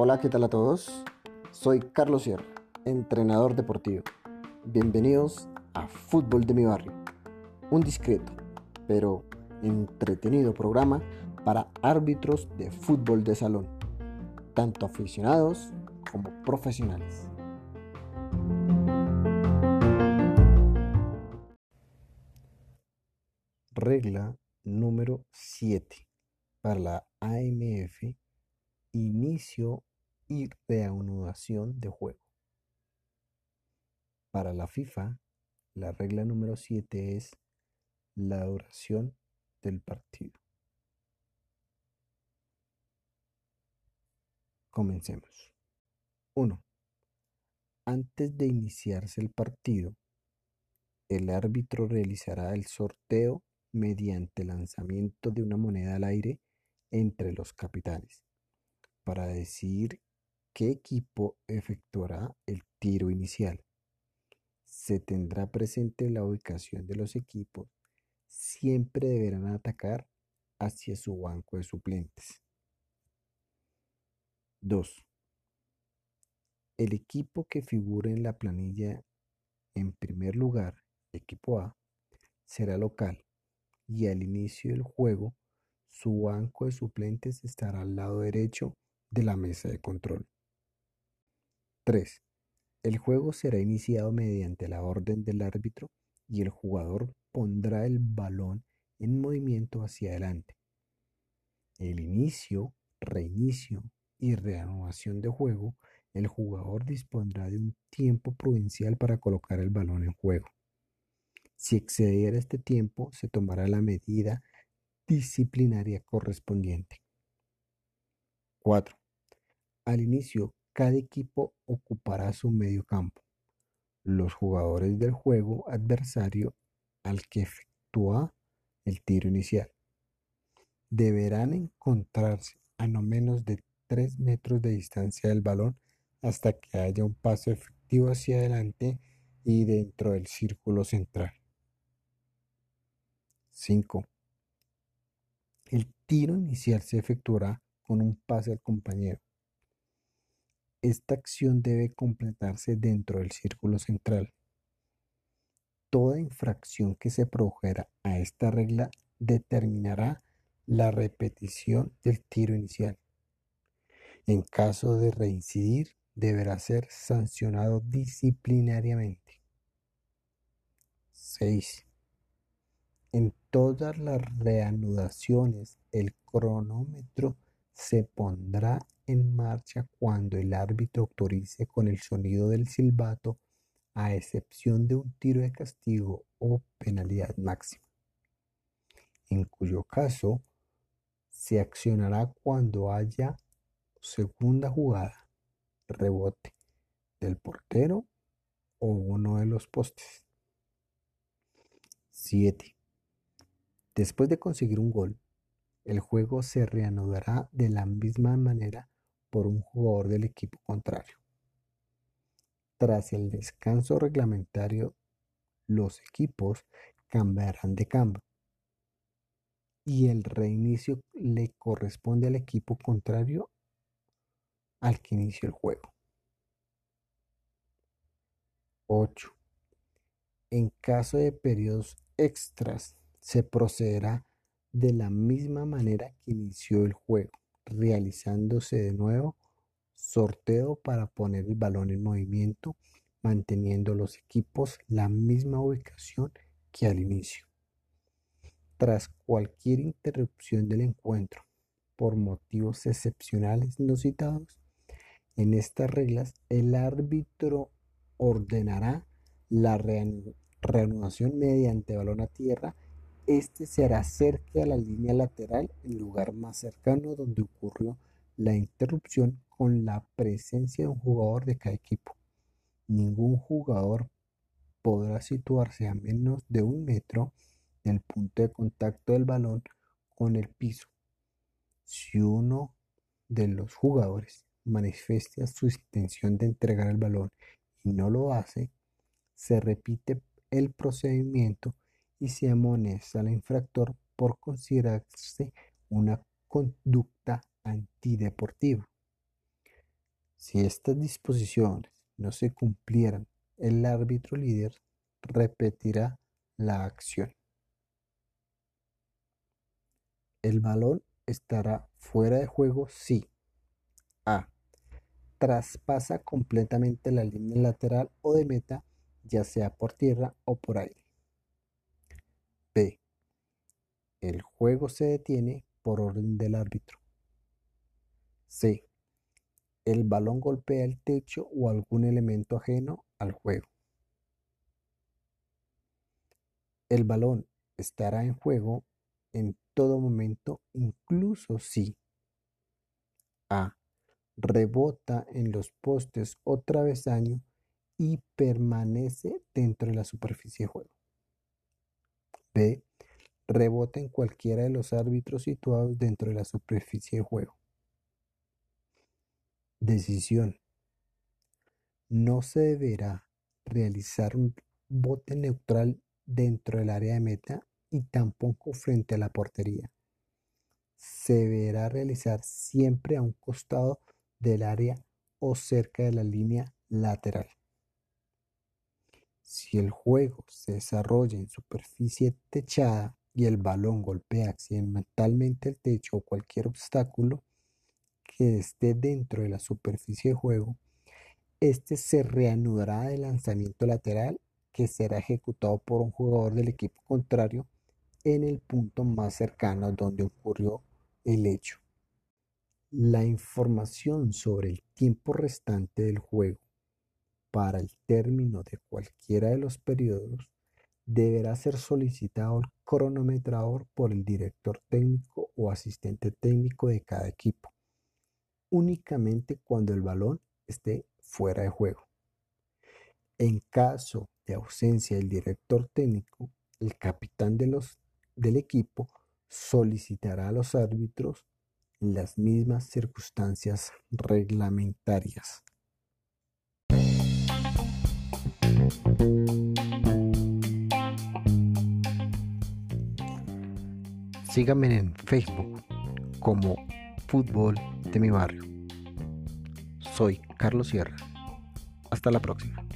Hola, ¿qué tal a todos? Soy Carlos Sierra, entrenador deportivo. Bienvenidos a Fútbol de mi barrio, un discreto, pero entretenido programa para árbitros de fútbol de salón, tanto aficionados como profesionales. Regla número 7 para la AMF, inicio y reanudación de juego. Para la FIFA, la regla número 7 es la duración del partido. Comencemos. 1. Antes de iniciarse el partido, el árbitro realizará el sorteo mediante lanzamiento de una moneda al aire entre los capitanes para decidir qué equipo efectuará el tiro inicial. Se tendrá presente la ubicación de los equipos. Siempre deberán atacar hacia su banco de suplentes. 2. El equipo que figure en la planilla en primer lugar, equipo A, será local y al inicio del juego su banco de suplentes estará al lado derecho de la mesa de control. 3. El juego será iniciado mediante la orden del árbitro y el jugador pondrá el balón en movimiento hacia adelante. El inicio, reinicio y reanudación de juego, el jugador dispondrá de un tiempo prudencial para colocar el balón en juego. Si excediera este tiempo, se tomará la medida disciplinaria correspondiente. 4. Al inicio cada equipo ocupará su medio campo. Los jugadores del juego adversario al que efectúa el tiro inicial deberán encontrarse a no menos de 3 metros de distancia del balón hasta que haya un paso efectivo hacia adelante y dentro del círculo central. 5. El tiro inicial se efectuará con un pase al compañero. Esta acción debe completarse dentro del círculo central. Toda infracción que se produjera a esta regla determinará la repetición del tiro inicial. En caso de reincidir, deberá ser sancionado disciplinariamente. 6. En todas las reanudaciones, el cronómetro se pondrá en marcha cuando el árbitro autorice con el sonido del silbato, a excepción de un tiro de castigo o penalidad máxima, en cuyo caso se accionará cuando haya segunda jugada, rebote del portero o uno de los postes. 7. Después de conseguir un gol, el juego se reanudará de la misma manera por un jugador del equipo contrario. Tras el descanso reglamentario, los equipos cambiarán de cambio y el reinicio le corresponde al equipo contrario al que inició el juego. 8. En caso de periodos extras, se procederá de la misma manera que inició el juego, realizándose de nuevo sorteo para poner el balón en movimiento, manteniendo los equipos la misma ubicación que al inicio. Tras cualquier interrupción del encuentro por motivos excepcionales no citados, en estas reglas el árbitro ordenará la reanudación mediante balón a tierra este se hará cerca a la línea lateral, el lugar más cercano donde ocurrió la interrupción con la presencia de un jugador de cada equipo. Ningún jugador podrá situarse a menos de un metro del punto de contacto del balón con el piso. Si uno de los jugadores manifiesta su intención de entregar el balón y no lo hace, se repite el procedimiento y se amonesta al infractor por considerarse una conducta antideportiva. Si estas disposiciones no se cumplieran, el árbitro líder repetirá la acción. El balón estará fuera de juego si A. Traspasa completamente la línea lateral o de meta, ya sea por tierra o por aire. B. El juego se detiene por orden del árbitro. C. El balón golpea el techo o algún elemento ajeno al juego. El balón estará en juego en todo momento, incluso si A. Rebota en los postes o travesaño y permanece dentro de la superficie de juego. B. Rebota en cualquiera de los árbitros situados dentro de la superficie de juego. Decisión. No se deberá realizar un bote neutral dentro del área de meta y tampoco frente a la portería. Se deberá realizar siempre a un costado del área o cerca de la línea lateral. Si el juego se desarrolla en superficie techada y el balón golpea accidentalmente el techo o cualquier obstáculo que esté dentro de la superficie de juego, este se reanudará de lanzamiento lateral que será ejecutado por un jugador del equipo contrario en el punto más cercano donde ocurrió el hecho. La información sobre el tiempo restante del juego para el término de cualquiera de los periodos deberá ser solicitado al cronometrador por el director técnico o asistente técnico de cada equipo, únicamente cuando el balón esté fuera de juego. En caso de ausencia del director técnico, el capitán de los, del equipo solicitará a los árbitros las mismas circunstancias reglamentarias. Síganme en Facebook como Fútbol de mi barrio. Soy Carlos Sierra. Hasta la próxima.